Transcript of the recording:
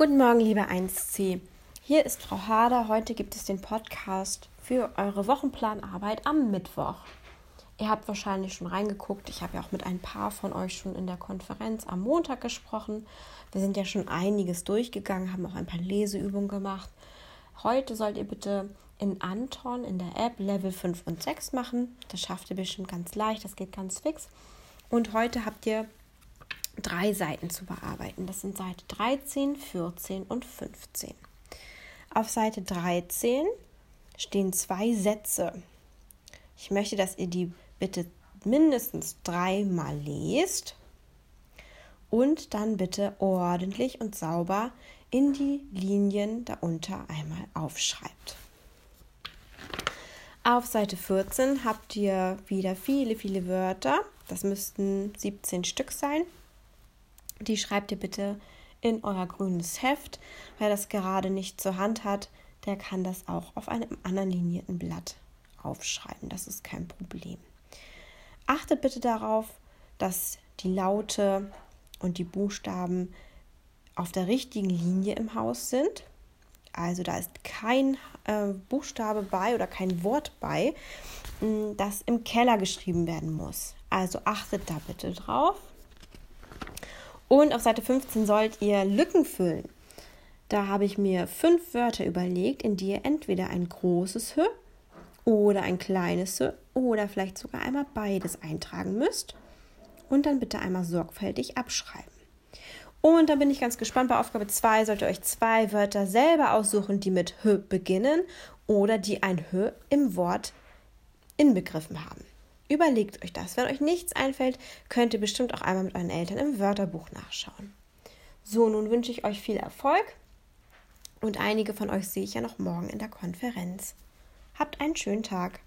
Guten Morgen, liebe 1C. Hier ist Frau Hader. Heute gibt es den Podcast für eure Wochenplanarbeit am Mittwoch. Ihr habt wahrscheinlich schon reingeguckt. Ich habe ja auch mit ein paar von euch schon in der Konferenz am Montag gesprochen. Wir sind ja schon einiges durchgegangen, haben auch ein paar Leseübungen gemacht. Heute sollt ihr bitte in Anton in der App Level 5 und 6 machen. Das schafft ihr bestimmt ganz leicht, das geht ganz fix. Und heute habt ihr drei Seiten zu bearbeiten. Das sind Seite 13, 14 und 15. Auf Seite 13 stehen zwei Sätze. Ich möchte, dass ihr die bitte mindestens dreimal lest und dann bitte ordentlich und sauber in die Linien darunter einmal aufschreibt. Auf Seite 14 habt ihr wieder viele, viele Wörter. Das müssten 17 Stück sein. Die schreibt ihr bitte in euer grünes Heft. Wer das gerade nicht zur Hand hat, der kann das auch auf einem anderen linierten Blatt aufschreiben. Das ist kein Problem. Achtet bitte darauf, dass die Laute und die Buchstaben auf der richtigen Linie im Haus sind. Also da ist kein äh, Buchstabe bei oder kein Wort bei, das im Keller geschrieben werden muss. Also achtet da bitte drauf. Und auf Seite 15 sollt ihr Lücken füllen. Da habe ich mir fünf Wörter überlegt, in die ihr entweder ein großes H oder ein kleines H oder vielleicht sogar einmal beides eintragen müsst. Und dann bitte einmal sorgfältig abschreiben. Und dann bin ich ganz gespannt. Bei Aufgabe 2 sollt ihr euch zwei Wörter selber aussuchen, die mit H beginnen oder die ein H im Wort inbegriffen haben. Überlegt euch das. Wenn euch nichts einfällt, könnt ihr bestimmt auch einmal mit euren Eltern im Wörterbuch nachschauen. So, nun wünsche ich euch viel Erfolg und einige von euch sehe ich ja noch morgen in der Konferenz. Habt einen schönen Tag.